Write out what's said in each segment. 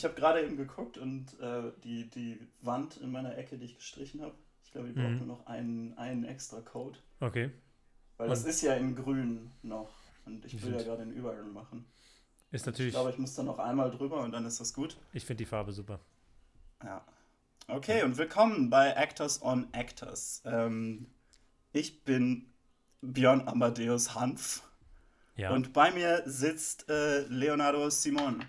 ich habe gerade eben geguckt und äh, die, die Wand in meiner Ecke, die ich gestrichen habe, ich glaube, die braucht Mhm. nur noch einen, einen extra Code. Okay. Weil das Und- ist ja in grün noch. Und ich will ja gerade den Übergang machen. Ist Ich natürlich, glaube, ich muss da noch einmal drüber und dann ist das gut. ich finde die Farbe super. Ja. Okay, und willkommen bei Actors on Actors. Ähm, ich bin Björn Amadeus Hanf Ja. und bei mir sitzt äh, Leonardo Simon,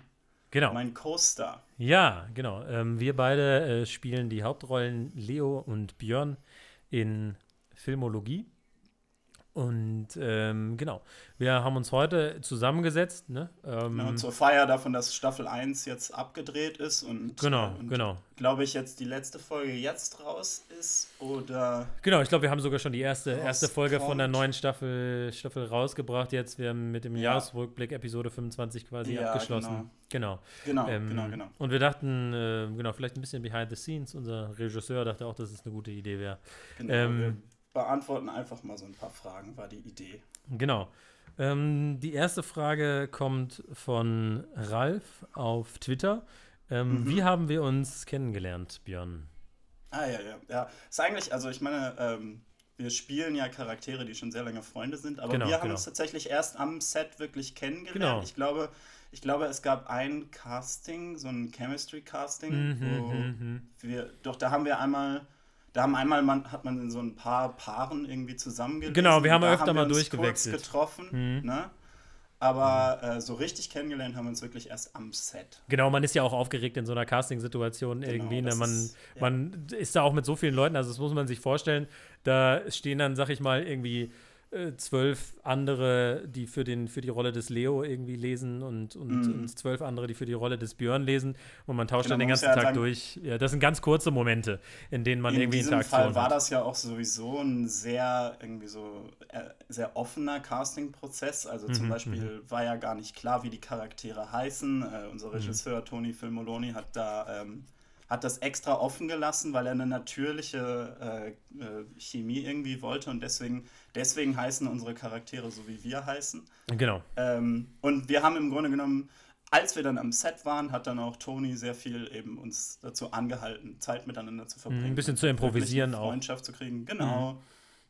genau. mein Co-Star. Ja, genau. Ähm, wir beide äh, spielen die Hauptrollen Leo und Björn in Filmologie. Und ähm, genau, wir haben uns heute zusammengesetzt. Ne? Ähm, Genau, zur Feier davon, dass Staffel 1 jetzt abgedreht ist und, genau, äh, und genau. glaube ich, jetzt die letzte Folge jetzt raus ist oder Genau, ich glaube, wir haben sogar schon die erste, erste Folge von der neuen Staffel, Staffel rausgebracht. Jetzt, wir haben mit dem Ja. Jahresrückblick Episode 25 quasi Ja, abgeschlossen. Genau. genau, Ähm, genau, genau. Und wir dachten, äh, genau, vielleicht ein bisschen behind the scenes. Unser Regisseur dachte auch, dass es eine gute Idee wäre. genau. Beantworten einfach mal so ein paar Fragen, war die Idee. Genau. Ähm, die erste Frage kommt von Ralf auf Twitter. Ähm, Mhm. Wie haben wir uns kennengelernt, Björn? Ah, ja, ja, ja. Ist eigentlich, also ich meine, ähm, wir spielen ja Charaktere, die schon sehr lange Freunde sind, aber Genau, wir haben genau. uns tatsächlich erst am Set wirklich kennengelernt. Genau. Ich glaube, ich glaube, es gab ein Casting, so ein Chemistry-Casting, Mhm, wo mhm, wir, doch da haben wir einmal, da haben einmal man, hat man in so ein paar Paaren irgendwie zusammengelesen. Genau, wir haben Da öfter wir mal uns durchgewechselt. Kurz getroffen, Mhm. ne? Aber äh, so richtig kennengelernt haben wir uns wirklich erst am Set. Genau, man ist ja auch aufgeregt in so einer Casting-Situation irgendwie. Ne? Man, ist- ja. man ist da auch mit so vielen Leuten, also das muss man sich vorstellen. Da stehen dann, sag ich mal, irgendwie äh, zwölf andere, die für, den, für die Rolle des Leo irgendwie lesen und, und, Mhm. und zwölf andere, die für die Rolle des Björn lesen. Und man tauscht Genau, dann den ganzen ja Tag sagen- durch. Ja, das sind ganz kurze Momente, in denen man In irgendwie diesem Interaktion Fall war hat. das ja auch sowieso ein sehr irgendwie so äh, sehr offener Casting-Prozess. Also zum Mhm, Beispiel war ja gar nicht klar, wie die Charaktere heißen. Äh, unser Mhm. Regisseur Toni Filmoloni hat da ähm, hat das extra offen gelassen, weil er eine natürliche äh, äh, Chemie irgendwie wollte und deswegen deswegen heißen unsere Charaktere so wie wir heißen. Genau. Ähm, und wir haben im Grunde genommen, als wir dann am Set waren, hat dann auch Toni sehr viel eben uns dazu angehalten, Zeit miteinander zu verbringen. Mhm, ein bisschen zu improvisieren auch. Freundschaft zu kriegen. Genau.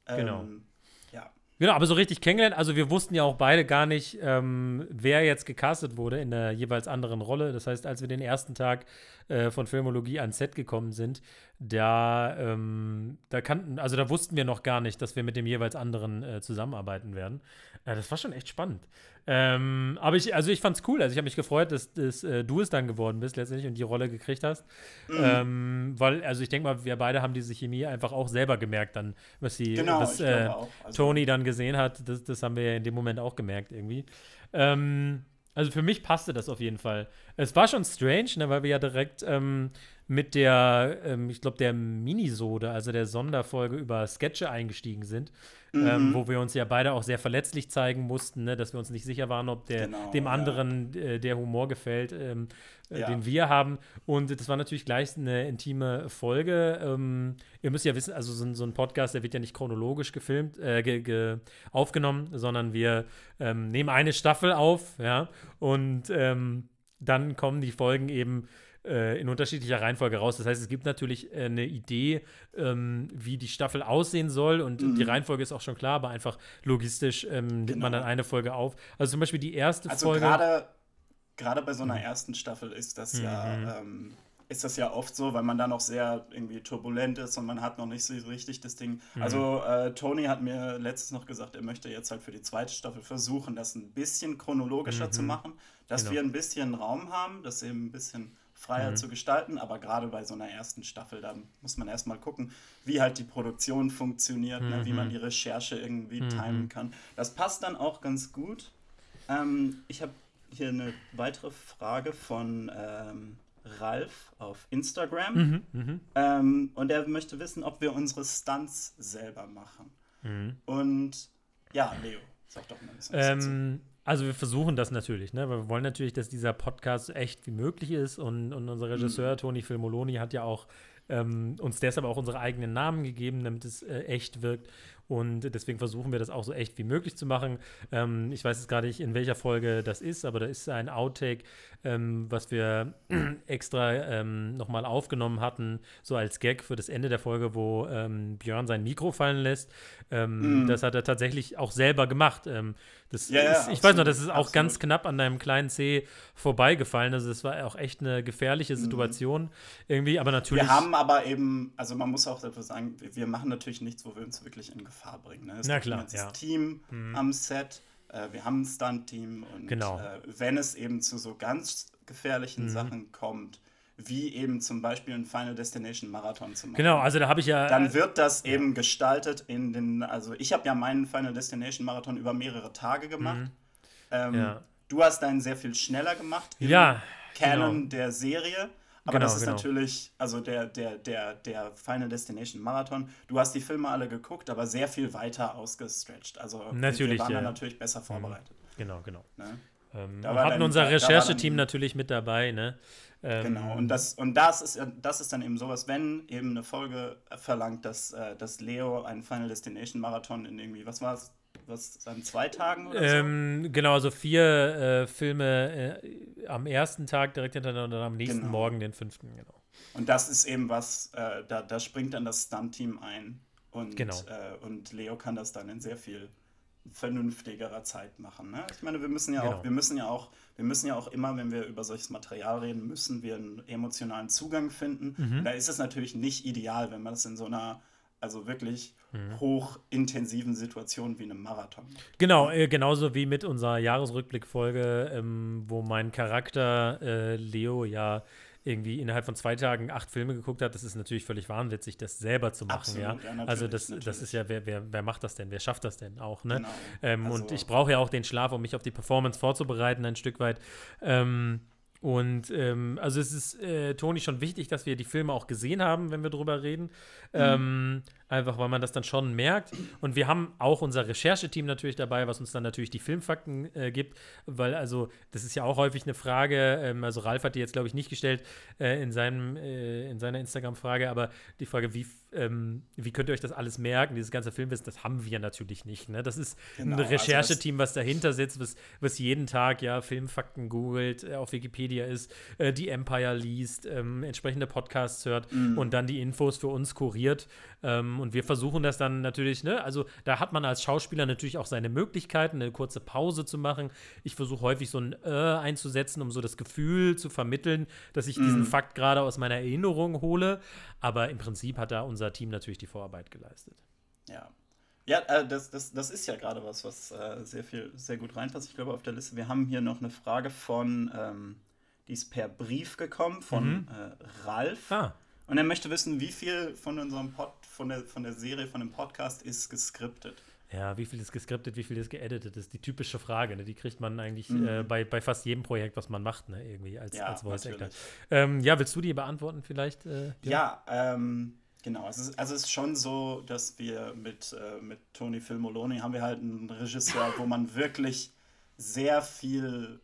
Genau. Ähm, ja. Genau, aber so richtig kennengelernt, also wir wussten ja auch beide gar nicht, ähm, wer jetzt gecastet wurde in der jeweils anderen Rolle. Das heißt, als wir den ersten Tag äh, von Filmologie ans Set gekommen sind, da, ähm, da kannten, also da wussten wir noch gar nicht, dass wir mit dem jeweils anderen äh, zusammenarbeiten werden. Äh, das war schon echt spannend. Ähm, aber ich, also ich fand's cool. Also ich habe mich gefreut, dass, dass äh, du es dann geworden bist letztendlich und die Rolle gekriegt hast. Mhm. Ähm, weil, also ich denke mal, wir beide haben diese Chemie einfach auch selber gemerkt dann, was die, Genau, was, äh. Also, Tony dann gesehen hat, das, das haben wir ja in dem Moment auch gemerkt irgendwie. Ähm, also für mich passte das auf jeden Fall. Es war schon strange, ne, weil wir ja direkt ähm, mit der, ähm, ich glaube, der Minisode, also der Sonderfolge über Sketche eingestiegen sind, Mhm. ähm, wo wir uns ja beide auch sehr verletzlich zeigen mussten, ne, dass wir uns nicht sicher waren, ob der, Genau, dem ja. anderen äh, der Humor gefällt, ähm, äh, Ja. den wir haben. Und das war natürlich gleich eine intime Folge. Ähm, ihr müsst ja wissen, also so, ein- so ein Podcast, der wird ja nicht chronologisch gefilmt, äh, ge, ge, aufgenommen, sondern wir ähm, nehmen eine Staffel auf, ja, und ähm, dann kommen die Folgen eben äh, in unterschiedlicher Reihenfolge raus. Das heißt, es gibt natürlich äh, eine Idee, ähm, wie die Staffel aussehen soll und Mhm. die Reihenfolge ist auch schon klar, aber einfach logistisch ähm, nimmt Genau. man dann eine Folge auf. Also zum Beispiel die erste Also Folge. gerade gerade bei so einer ersten Staffel ist das Mhm. ja ähm, ist das ja oft so, weil man da noch sehr irgendwie turbulent ist und man hat noch nicht so richtig das Ding. Mhm. Also äh, Tony hat mir letztens noch gesagt, er möchte jetzt halt für die zweite Staffel versuchen, das ein bisschen chronologischer zu machen, dass Genau. wir ein bisschen Raum haben, das eben ein bisschen freier Mhm. zu gestalten, aber gerade bei so einer ersten Staffel, da muss man erstmal gucken, wie halt die Produktion funktioniert, ne, wie man Mhm. die Recherche irgendwie timen kann. Das passt dann auch ganz gut. Ähm, ich habe hier eine weitere Frage von ähm, Ralf auf Instagram. Mhm, mhm, Ähm, und er möchte wissen, ob wir unsere Stunts selber machen. mhm. Und ja, Leo, sag doch mal ein bisschen also wir versuchen das natürlich, ne? weil wir wollen natürlich, dass dieser Podcast so echt wie möglich ist und, und unser Regisseur Toni Filmoloni hat ja auch ähm, uns deshalb auch unsere eigenen Namen gegeben, damit es äh, echt wirkt. Und deswegen versuchen wir das auch so echt wie möglich zu machen. Ähm, ich weiß jetzt gerade nicht, in welcher Folge das ist, aber da ist ein Outtake, ähm, was wir extra ähm, nochmal aufgenommen hatten, so als Gag für das Ende der Folge, wo ähm, Björn sein Mikro fallen lässt. Ähm, mm. Das hat er tatsächlich auch selber gemacht. Das ja, ist, ja, ich absolut, weiß noch, das ist auch absolut. ganz knapp an deinem kleinen C vorbeigefallen. Also es war auch echt eine gefährliche mhm. Situation mhm. irgendwie, aber natürlich. Wir haben aber eben, also man muss auch dafür sagen, wir machen natürlich nichts, wo wir uns wirklich in Gefahr bringen. Ne? Es Na klar, ja. Team mhm. am Set, äh, wir haben ein Stunt-Team und genau. äh, wenn es eben zu so ganz gefährlichen mhm. Sachen kommt, wie eben zum Beispiel ein Final Destination Marathon zu machen. Genau, also da habe ich ja. Dann wird das ja. eben gestaltet in den, also ich habe ja meinen Final Destination Marathon über mehrere Tage gemacht. Mhm. Ähm, ja. Du hast deinen sehr viel schneller gemacht. ja. Canon genau. der Serie. Aber genau, das ist genau. natürlich, also der, der, der, der Final Destination Marathon, du hast die Filme alle geguckt, aber sehr viel weiter ausgestretched. Also natürlich, wir waren ja. natürlich besser mhm. vorbereitet. Genau, genau. Ne? Ähm, und hatten dann, unser Rechercheteam natürlich mit dabei, ne? Ähm, genau, und das, und das ist das ist dann eben sowas, wenn eben eine Folge verlangt, dass, äh, dass Leo einen Final Destination Marathon in irgendwie, was war es, was an zwei Tagen oder ähm, so? Genau, also vier äh, Filme äh, am ersten Tag direkt hintereinander und am nächsten genau. Morgen den fünften, genau. Und das ist eben was, äh, da, da springt dann das Stunt-Team ein und, genau. Äh, und Leo kann das dann in sehr viel vernünftigerer Zeit machen. Ne? Ich meine, wir müssen ja genau. auch, wir müssen ja auch, wir müssen ja auch immer, wenn wir über solches Material reden, müssen wir einen emotionalen Zugang finden. Mhm. Da ist es natürlich nicht ideal, wenn man das in so einer also wirklich mhm. hochintensiven Situationen wie einem Marathon. Genau, äh, genauso wie mit unserer Jahresrückblickfolge, ähm, wo mein Charakter äh, Leo ja irgendwie innerhalb von zwei Tagen acht Filme geguckt hat, das ist natürlich völlig wahnwitzig, das selber zu machen. Absolut, ja? ja also das, das ist ja, wer, wer, wer macht das denn? Wer schafft das denn auch? Ne? Genau. Ähm, also, und ich brauche ja auch den Schlaf, um mich auf die Performance vorzubereiten, ein Stück weit. Ähm, und ähm, also es ist äh, Toni schon wichtig, dass wir die Filme auch gesehen haben, wenn wir drüber reden. Mhm. Ähm, einfach weil man das dann schon merkt. Und wir haben auch unser Rechercheteam natürlich dabei, was uns dann natürlich die Filmfakten äh, gibt, weil also das ist ja auch häufig eine Frage. Ähm, also Ralf hat die jetzt glaube ich nicht gestellt äh, in seinem äh, in seiner Instagram-Frage, aber die Frage, wie ähm, wie könnt ihr euch das alles merken, dieses ganze Filmwissen, das haben wir natürlich nicht. Ne? Das ist genau, ein also Rechercheteam, was dahinter sitzt, was, was jeden Tag ja Filmfakten googelt, äh, auf Wikipedia ist, äh, die Empire liest, ähm, entsprechende Podcasts hört mhm. und dann die Infos für uns kuriert. Ähm, und wir versuchen das dann natürlich, ne, also da hat man als Schauspieler natürlich auch seine Möglichkeiten, eine kurze Pause zu machen. Ich versuche häufig so ein äh einzusetzen, um so das Gefühl zu vermitteln, dass ich diesen Fakt gerade aus meiner Erinnerung hole. Aber im Prinzip hat da unser Team natürlich die Vorarbeit geleistet. Ja. Ja, äh, das, das, das ist ja gerade was, was äh, sehr viel, sehr gut reinpasst. Ich glaube, auf der Liste, wir haben hier noch eine Frage von, ähm, die ist per Brief gekommen, von mhm. äh, Ralf. Ah. Und er möchte wissen, wie viel von unserem Pod, von der, von der Serie, von dem Podcast ist geskriptet. Ja, wie viel ist geskriptet, wie viel ist geeditet, das ist die typische Frage. Ne? Die kriegt man eigentlich mhm. äh, bei, bei fast jedem Projekt, was man macht, ne? irgendwie als, ja, als Voice Actor. Ähm, ja, willst du die beantworten vielleicht? Äh, ja, ähm, genau. Es ist, also es ist schon so, dass wir mit, äh, mit Tony Filmoloni haben wir halt einen Regisseur, wo man wirklich sehr viel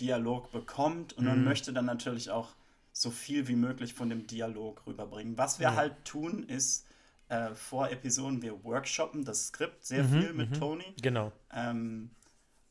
Dialog bekommt und mhm. man möchte dann natürlich auch so viel wie möglich von dem Dialog rüberbringen. Was wir ja. halt tun, ist äh, vor Episoden, wir workshoppen das Skript sehr mhm, viel mit mhm. Tony. Genau. Ähm,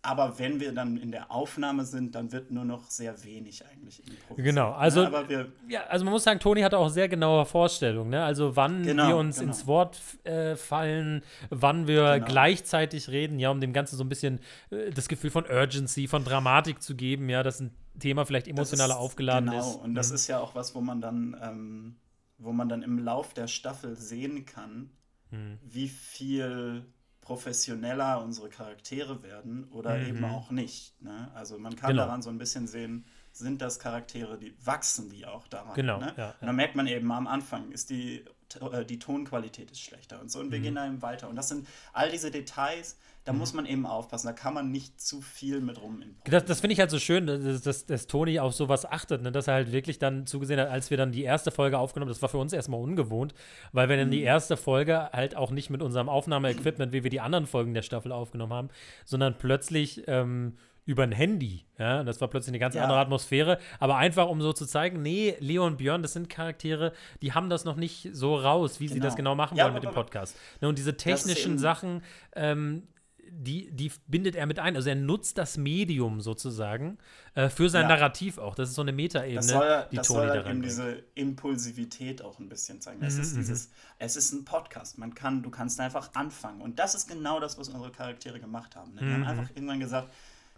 aber wenn wir dann in der Aufnahme sind, dann wird nur noch sehr wenig eigentlich improvisiert. Genau, also, ja, wir, ja, also man muss sagen, Toni hatte auch sehr genaue Vorstellungen. Ne? Also wann genau, wir uns genau. ins Wort äh, fallen, wann wir genau. gleichzeitig reden, ja, um dem Ganzen so ein bisschen äh, das Gefühl von Urgency, von Dramatik zu geben, ja, dass ein Thema vielleicht emotionaler ist, aufgeladen genau, ist. Genau, und das mhm. ist ja auch was, wo man dann, ähm, wo man dann im Lauf der Staffel sehen kann, mhm. wie viel professioneller unsere Charaktere werden oder mhm. eben auch nicht. Ne? Also man kann genau. daran so ein bisschen sehen, sind das Charaktere, die wachsen die auch daran. Genau. Ne? Ja, und dann merkt man eben am Anfang, ist die, die Tonqualität ist schlechter und so und wir mhm. gehen dann weiter. Und das sind all diese Details, da mhm. muss man eben aufpassen. Da kann man nicht zu viel mit rum Das, das finde ich halt so schön, dass, dass, dass Toni auf sowas achtet, ne? dass er halt wirklich dann zugesehen hat, als wir dann die erste Folge aufgenommen haben. Das war für uns erstmal ungewohnt, weil wir dann mhm. die erste Folge halt auch nicht mit unserem Aufnahmeequipment, wie wir die anderen Folgen der Staffel aufgenommen haben, sondern plötzlich. Ähm, über ein Handy. Ja, das war plötzlich eine ganz Ja. andere Atmosphäre. Aber einfach, um so zu zeigen, nee, Leo und Björn, das sind Charaktere, die haben das noch nicht so raus, wie sie Genau. das genau machen Ja, wollen mit dem Podcast. Ne, und diese ist technischen Sachen, ähm, die, die bindet er mit ein. Also er nutzt das Medium sozusagen äh, für sein Ja. Narrativ auch. Das ist so eine Metaebene, die das Toni soll da halt eben diese Impulsivität auch ein bisschen zeigen. Es Mhm, ist dieses, es ist ein Podcast. Man kann, du kannst einfach anfangen. Und das ist genau das, was unsere Charaktere gemacht haben. Ne? Die Mhm. haben einfach irgendwann gesagt,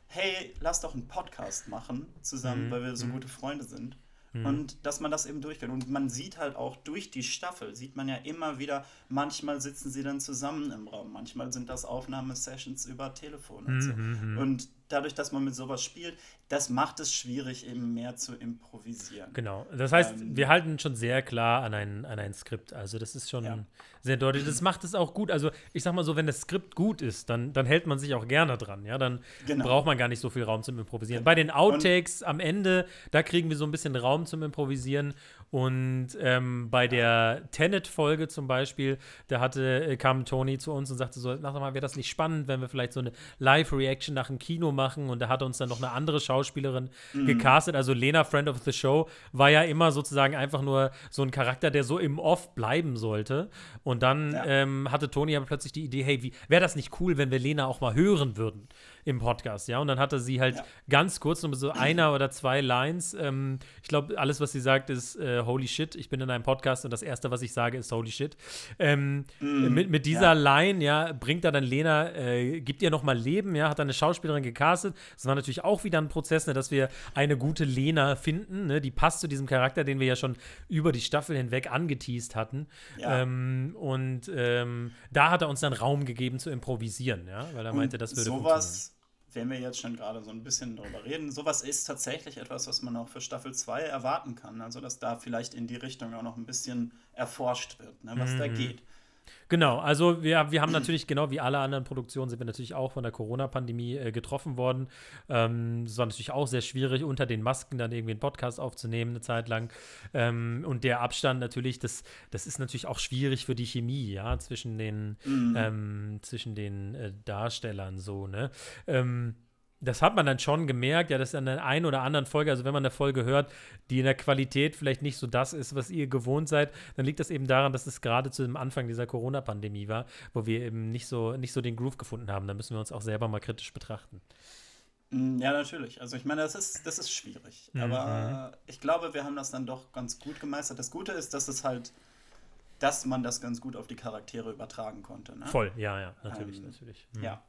hey, lass doch einen Podcast machen zusammen, Mhm, weil wir so gute Freunde sind. Und dass man das eben durchgeht. Und man sieht halt auch durch die Staffel, sieht man ja immer wieder, manchmal sitzen sie dann zusammen im Raum, manchmal sind das Aufnahmesessions über Telefon und so. Mhm, Und dadurch, dass man mit sowas spielt, das macht es schwierig, eben mehr zu improvisieren. Genau. Das heißt, Ähm, wir halten schon sehr klar an ein, an ein Skript. Also das ist schon Ja. sehr deutlich. Das macht es auch gut. Also ich sag mal so, wenn das Skript gut ist, dann, dann hält man sich auch gerne dran. Ja, dann Genau. braucht man gar nicht so viel Raum zum Improvisieren. Bei den Outtakes am Ende, da kriegen wir so ein bisschen Raum zum Improvisieren. Und ähm, bei der Tenet-Folge zum Beispiel, da hatte, äh, kam Tony zu uns und sagte so, sag mal, wäre das nicht spannend, wenn wir vielleicht so eine Live-Reaction nach dem Kino machen? Und da hat uns dann noch eine andere Schauspielerin Mhm. gecastet. Also Lena, Friend of the Show, war ja immer sozusagen einfach nur so ein Charakter, der so im Off bleiben sollte. Und dann Ja. ähm, hatte Toni aber plötzlich die Idee, hey, wäre das nicht cool, wenn wir Lena auch mal hören würden im Podcast, ja? Und dann hatte sie halt Ja. ganz kurz nur so einer oder zwei Lines. Ähm, ich glaube, alles, was sie sagt, ist äh, Holy Shit. Ich bin in einem Podcast und das Erste, was ich sage, ist Holy Shit. Ähm, mit, mit dieser Line, ja, bringt er dann Lena, äh, gibt ihr nochmal Leben, ja, hat dann eine Schauspielerin gecastet. Das war natürlich auch wieder ein Prozess, ne, dass wir eine gute Lena finden, ne, die passt zu diesem Charakter, den wir ja schon über die Staffel hinweg angeteased hatten. Ja. Ähm, und ähm, da hat er uns dann Raum gegeben zu improvisieren, ja, weil er meinte, das würde funktionieren. Wenn wir jetzt schon gerade so ein bisschen darüber reden, sowas ist tatsächlich etwas, was man auch für Staffel 2 erwarten kann. Also, dass da vielleicht in die Richtung auch noch ein bisschen erforscht wird, ne, was Mhm. da geht. Genau, also wir, wir haben natürlich, genau wie alle anderen Produktionen, sind wir natürlich auch von der Corona-Pandemie äh, getroffen worden. Ähm, Es war natürlich auch sehr schwierig, unter den Masken dann irgendwie einen Podcast aufzunehmen, eine Zeit lang. Ähm, und der Abstand natürlich, das, das ist natürlich auch schwierig für die Chemie, ja, zwischen den, ähm, zwischen den äh, Darstellern so, ne? Ähm, das hat man dann schon gemerkt, ja, dass an der einen oder anderen Folge, also wenn man eine Folge hört, die in der Qualität vielleicht nicht so das ist, was ihr gewohnt seid, dann liegt das eben daran, dass es gerade zu dem Anfang dieser Corona-Pandemie war, wo wir eben nicht so, nicht so den Groove gefunden haben. Da müssen wir uns auch selber mal kritisch betrachten. Mm, Ja, natürlich. Also ich meine, das ist, das ist schwierig. Mhm. Aber ich glaube, wir haben das dann doch ganz gut gemeistert. Das Gute ist, dass es halt, dass man das ganz gut auf die Charaktere übertragen konnte. Ne? Voll, ja, ja, natürlich, Ähm, natürlich. Mhm. Ja.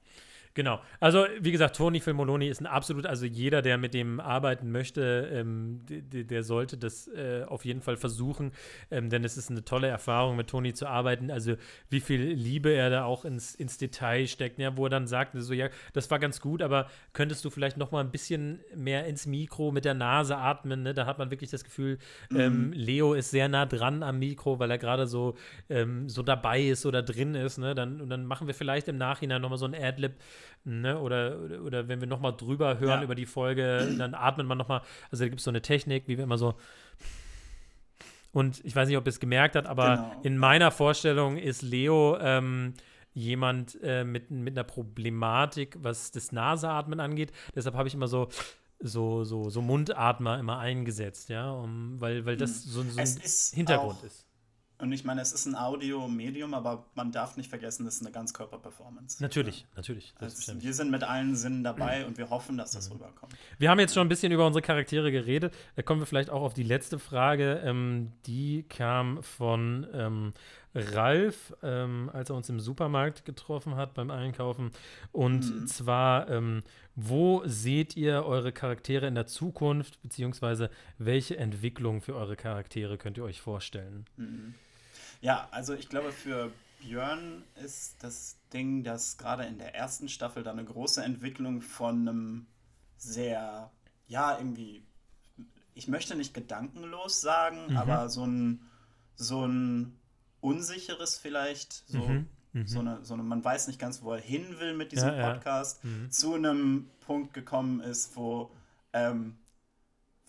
Genau. Also, wie gesagt, Toni Filmoloni ist ein absolut, also jeder, der mit dem arbeiten möchte, ähm, der, der sollte das äh, auf jeden Fall versuchen, ähm, denn es ist eine tolle Erfahrung, mit Toni zu arbeiten. Also, wie viel Liebe er da auch ins, ins Detail steckt, ja, wo er dann sagt, so, ja, das war ganz gut, aber könntest du vielleicht noch mal ein bisschen mehr ins Mikro mit der Nase atmen, ne? Da hat man wirklich das Gefühl, ähm, Leo ist sehr nah dran am Mikro, weil er gerade so, ähm, so dabei ist oder drin ist, ne? Dann, und dann machen wir vielleicht im Nachhinein noch mal so ein Adlib, ne? Oder, oder, oder wenn wir noch mal drüber hören Ja. über die Folge, dann atmet man noch mal, also da gibt es so eine Technik, wie wir immer so und ich weiß nicht, ob ihr es gemerkt habt, aber Genau. in meiner Vorstellung ist Leo ähm, jemand äh, mit, mit einer Problematik, was das Naseatmen angeht. Deshalb habe ich immer so, so, so, so Mundatmer immer eingesetzt, ja, um, weil, weil das so, so Hm. Es ein ist Hintergrund ist. Und ich meine, es ist ein Audio-Medium, aber man darf nicht vergessen, es ist eine Ganzkörper-Performance. Natürlich, natürlich. Also wir sind mit allen Sinnen dabei und wir hoffen, dass das rüberkommt. Wir haben jetzt schon ein bisschen über unsere Charaktere geredet. Da kommen wir vielleicht auch auf die letzte Frage. Ähm, die kam von ähm, Ralf, ähm, als er uns im Supermarkt getroffen hat beim Einkaufen. Und zwar, ähm, wo seht ihr eure Charaktere in der Zukunft, beziehungsweise welche Entwicklung für eure Charaktere könnt ihr euch vorstellen? Ja, also ich glaube, für Björn ist das Ding, dass gerade in der ersten Staffel da eine große Entwicklung von einem sehr, ja, irgendwie, ich möchte nicht gedankenlos sagen, aber so ein, so ein unsicheres vielleicht, so, so, eine, so eine, man weiß nicht ganz, wo er hin will mit diesem Ja, ja. Podcast, zu einem Punkt gekommen ist, wo, ähm,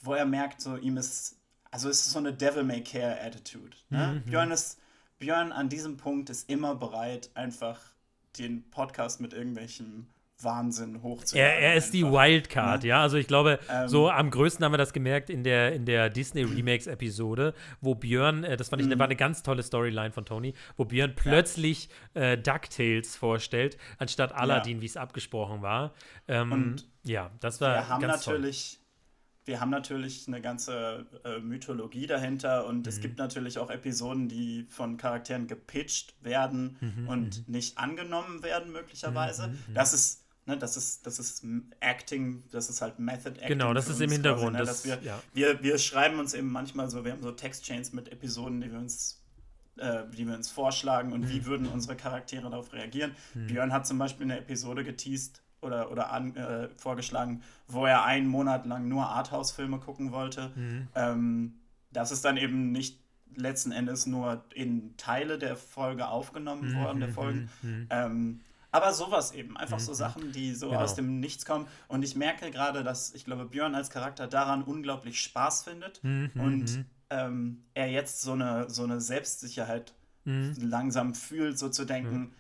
wo er merkt, so ihm ist, also es ist so eine Devil May Care Attitude. Ne? Björn ist, Björn an diesem Punkt ist immer bereit, einfach den Podcast mit irgendwelchen Wahnsinn hoch Er, er ist die Wildcard, ja. ja. Also ich glaube, ähm, so am größten haben wir das gemerkt in der, in der Disney Remakes-Episode, wo Björn, äh, das fand ich, mhm. war eine ganz tolle Storyline von Tony, wo Björn plötzlich ja. äh, DuckTales vorstellt, anstatt Aladdin, ja. wie es abgesprochen war. Ähm, Und ja, das war. Wir haben natürlich. Toll wir haben natürlich eine ganze äh, Mythologie dahinter und mhm. es gibt natürlich auch Episoden, die von Charakteren gepitcht werden mhm, und mhm. nicht angenommen werden, möglicherweise. Mhm, mhm, das ist Ne, das ist, das ist Acting, das ist halt Method Acting. Genau, das ist im Hintergrund. Quasi, ne, dass wir, ja. wir, wir schreiben uns eben manchmal so, wir haben so Textchains mit Episoden, die wir uns, äh, die wir uns vorschlagen und mhm. wie würden unsere Charaktere darauf reagieren. Mhm. Björn hat zum Beispiel eine Episode geteased, oder, oder an, äh, vorgeschlagen, wo er einen Monat lang nur Arthouse-Filme gucken wollte. Mhm. Ähm, das ist dann eben nicht letzten Endes nur in Teile der Folge aufgenommen mhm. worden, der Folgen. Mhm. mhm. Ähm, aber sowas eben, einfach so mhm. Sachen, die so genau. aus dem Nichts kommen. Und ich merke gerade, dass ich glaube, Björn als Charakter daran unglaublich Spaß findet mhm. und ähm, er jetzt so eine, so eine Selbstsicherheit langsam fühlt, so zu denken,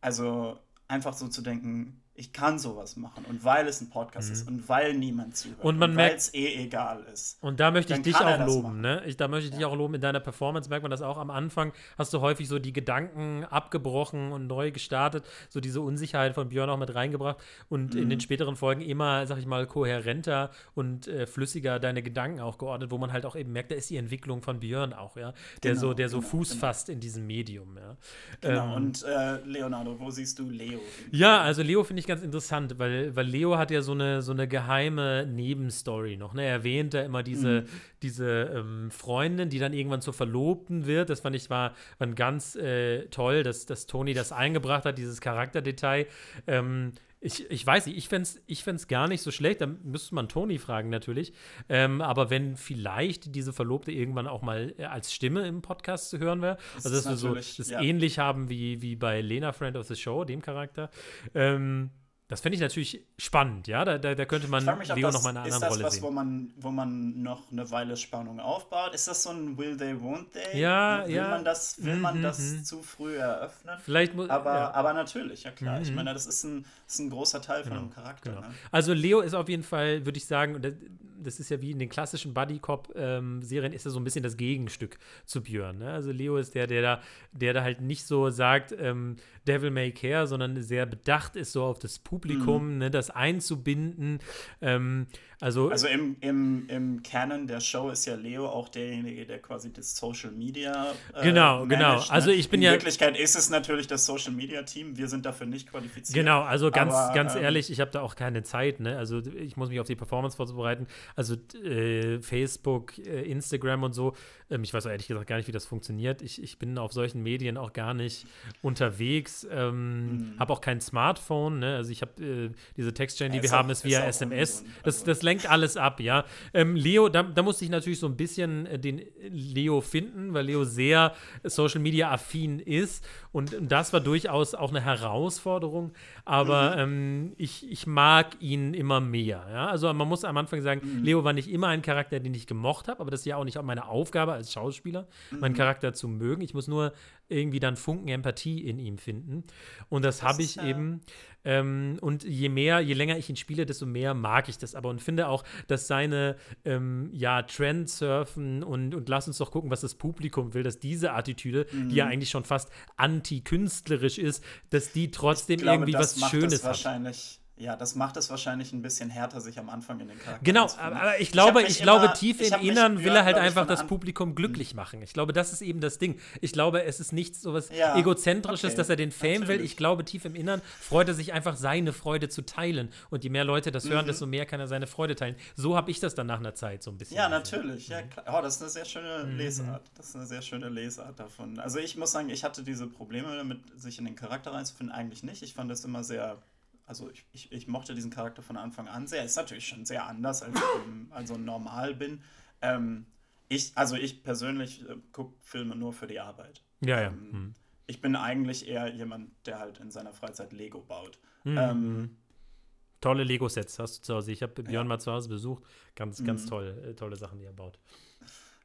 also einfach so zu denken, ich kann sowas machen und weil es ein Podcast mhm. ist und weil niemand zuhört und, und weil es eh egal ist. Und da möchte ich dich auch loben, ne? Ich, da möchte ich ja. dich auch loben in deiner Performance merkt man das auch am Anfang hast du häufig so die Gedanken abgebrochen und neu gestartet, so diese Unsicherheit von Björn auch mit reingebracht und mhm. in den mhm. späteren Folgen immer, sag ich mal, kohärenter und äh, flüssiger deine Gedanken auch geordnet, wo man halt auch eben merkt, da ist die Entwicklung von Björn auch, ja, der genau, so der so genau, Fuß genau. fasst in diesem Medium, ja. Genau ähm, und äh, Leonardo, wo siehst du Leo? Ja, also Leo finde ich ich ganz interessant, weil, weil Leo hat ja so eine, so eine geheime Nebenstory noch. Ne? Er erwähnt da immer diese, mhm. diese ähm, Freundin, die dann irgendwann zur Verlobten wird. Das fand ich war, war ganz äh, toll, dass, dass Tony das eingebracht hat, dieses Charakterdetail. Ähm, ich, ich weiß nicht, ich fände es ich fänd's gar nicht so schlecht, da müsste man Toni fragen natürlich. Ähm, aber wenn vielleicht diese Verlobte irgendwann auch mal äh, als Stimme im Podcast zu hören wäre, also dass wir so das ja. ähnlich haben wie, wie bei Lena, Friend of the Show, dem Charakter. Ähm, das fände ich natürlich spannend, ja. Da, da, da könnte man Leo noch mal in einer anderen Rolle was, sehen. Ist das was, wo man, wo man noch eine Weile Spannung aufbaut? Ist das so ein Will they, won't they? Ja, will ja. Man das, will mhm, man das mhm. zu früh eröffnen? Vielleicht aber, ja. aber natürlich, ja klar. Mhm. Ich meine, das ist ein, ist ein großer Teil genau, von einem Charakter. Genau. Ne? Also Leo ist auf jeden Fall, würde ich sagen, das ist ja wie in den klassischen Buddy Cop ähm, Serien ist er so ein bisschen das Gegenstück zu Björn. Ne? Also Leo ist der, der da, der da halt nicht so sagt, ähm, Devil May Care, sondern sehr bedacht ist so auf das Publikum, mhm. ne, das einzubinden. Ähm, also, also im, im, im Canon der Show ist ja Leo auch derjenige, der quasi das Social Media. Äh, genau, genau. managt, genau. Also ich bin In ja. In Wirklichkeit ist es natürlich das Social Media Team. Wir sind dafür nicht qualifiziert. Genau, also ganz, aber, ganz ähm, ehrlich, ich habe da auch keine Zeit. Ne? Also ich muss mich auf die Performance vorbereiten. Also äh, Facebook, äh, Instagram und so. Ähm, ich weiß auch ehrlich gesagt gar nicht, wie das funktioniert. Ich, ich bin auf solchen Medien auch gar nicht unterwegs. Ähm, mhm. Habe auch kein Smartphone. Ne? Also ich habe äh, diese Textchain, die wir haben, ist via ist SMS. Das, das lenkt alles ab, ja. Ähm, Leo, da, da, musste ich natürlich so ein bisschen äh, den Leo finden, weil Leo sehr Social Media affin ist. Und das war durchaus auch eine Herausforderung. Aber mhm. ähm, ich, ich mag ihn immer mehr. Ja? Also man muss am Anfang sagen, mhm. Leo war nicht immer ein Charakter, den ich gemocht habe, aber das ist ja auch nicht meine Aufgabe als Schauspieler, mhm. meinen Charakter zu mögen. Ich muss nur irgendwie dann Funken Empathie in ihm finden. Und das, das habe ich ja eben. Ähm, und je mehr, je länger ich ihn spiele, desto mehr mag ich das aber und finde auch, dass seine ähm, ja, Trendsurfen und, und lass uns doch gucken, was das Publikum will, dass diese Attitüde, mhm. die ja mhm. eigentlich schon fast anti-künstlerisch ist, dass die trotzdem glaube, irgendwie was Schönes hat. Wahrscheinlich ja, das macht es wahrscheinlich ein bisschen härter, sich am Anfang in den Charakter Genau, aber ich glaube, ich, ich glaube, tief im Innern will er halt einfach das Publikum glücklich mhm. machen. Ich glaube, das ist eben das Ding. Ich glaube, es ist nichts so was ja, Egozentrisches, okay, dass er den Fame natürlich. will. Ich glaube, tief im Innern freut er sich einfach, seine Freude zu teilen. Und je mehr Leute das hören, mhm. desto mehr kann er seine Freude teilen. So habe ich das dann nach einer Zeit so ein bisschen. Ja, natürlich. Ja, klar. Oh, das ist eine sehr schöne mhm. Lesart. Das ist eine sehr schöne Lesart davon. Also ich muss sagen, ich hatte diese Probleme damit, sich in den Charakter reinzufinden, eigentlich nicht. Ich fand das immer sehr also ich, ich, ich, mochte diesen Charakter von Anfang an sehr. Ist natürlich schon sehr anders, als ich also normal bin. Ähm, ich, also ich persönlich äh, gucke Filme nur für die Arbeit. Ja, ja. Ähm, hm. Ich bin eigentlich eher jemand, der halt in seiner Freizeit Lego baut. Mhm. Ähm, hm. tolle Lego-Sets hast du zu Hause. Ich habe Björn ja. mal zu Hause besucht. Ganz, ganz mhm. toll, äh, tolle Sachen, die er baut.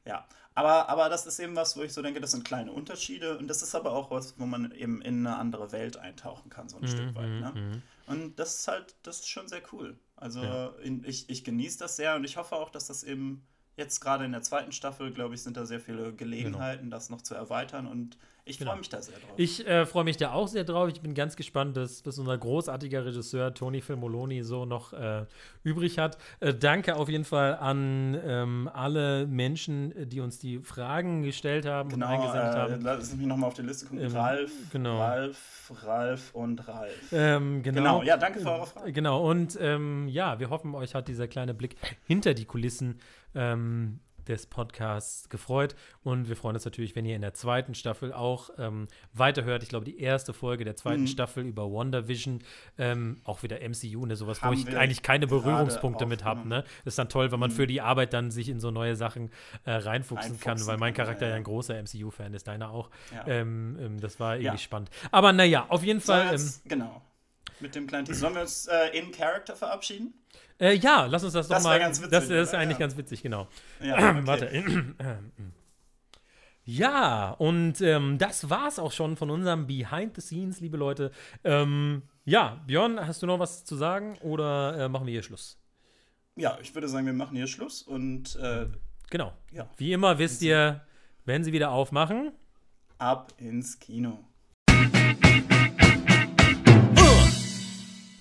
Ja, aber, aber das ist eben was, wo ich so denke, das sind kleine Unterschiede und das ist aber auch was, wo man eben in eine andere Welt eintauchen kann, so ein Mhm, Stück weit. Ne? Und das ist halt, das ist schon sehr cool. Also Ja. in, ich, ich genieße das sehr und ich hoffe auch, dass das eben jetzt gerade in der zweiten Staffel, glaube ich, sind da sehr viele Gelegenheiten, das noch zu erweitern und ich Genau. freue mich da sehr drauf. Ich äh, freue mich da auch sehr drauf. Ich bin ganz gespannt, dass, was unser großartiger Regisseur Tony Filmoloni so noch äh, übrig hat. Äh, danke auf jeden Fall an ähm, alle Menschen, äh, die uns die Fragen gestellt haben genau, und eingesendet äh, haben. lass mich nochmal auf die Liste gucken. Ähm, Ralf, genau. Ralf, Ralf und Ralf. Ähm, genau. Genau, ja, danke für eure Fragen. Äh, Genau, und ähm, ja, wir hoffen, euch hat dieser kleine Blick hinter die Kulissen ähm, des Podcasts gefreut. Und wir freuen uns natürlich, wenn ihr in der zweiten Staffel auch ähm, weiterhört. Ich glaube, die erste Folge der zweiten Mhm. Staffel über WandaVision, ähm, auch wieder MCU, ne, sowas, wo Haben ich wir eigentlich keine Berührungspunkte mit habe. Ne? Ist dann toll, wenn man Mhm. für die Arbeit dann sich in so neue Sachen äh, reinfuchsen kann, Reinfuchsen weil mein kann, Charakter ja, ja ein großer MCU-Fan ist, deiner auch. Ja. Ähm, ähm, das war irgendwie Ja. spannend. Aber naja, auf jeden Fall. Ähm, jetzt, genau. Mit dem kleinen Teaser. Sollen wir uns äh, in Character verabschieden? Äh, ja, lass uns das doch Das wär mal. ganz witzig, das ist oder? eigentlich Ja. ganz witzig, genau. Ja, okay. Warte. Ja, und ähm, das war's auch schon von unserem Behind the Scenes, liebe Leute. Ähm, ja, Björn, hast du noch was zu sagen oder äh, machen wir hier Schluss? Ja, ich würde sagen, wir machen hier Schluss und äh, Genau. Ja. Wie immer wisst ihr, wenn sie wieder aufmachen, ab ins Kino.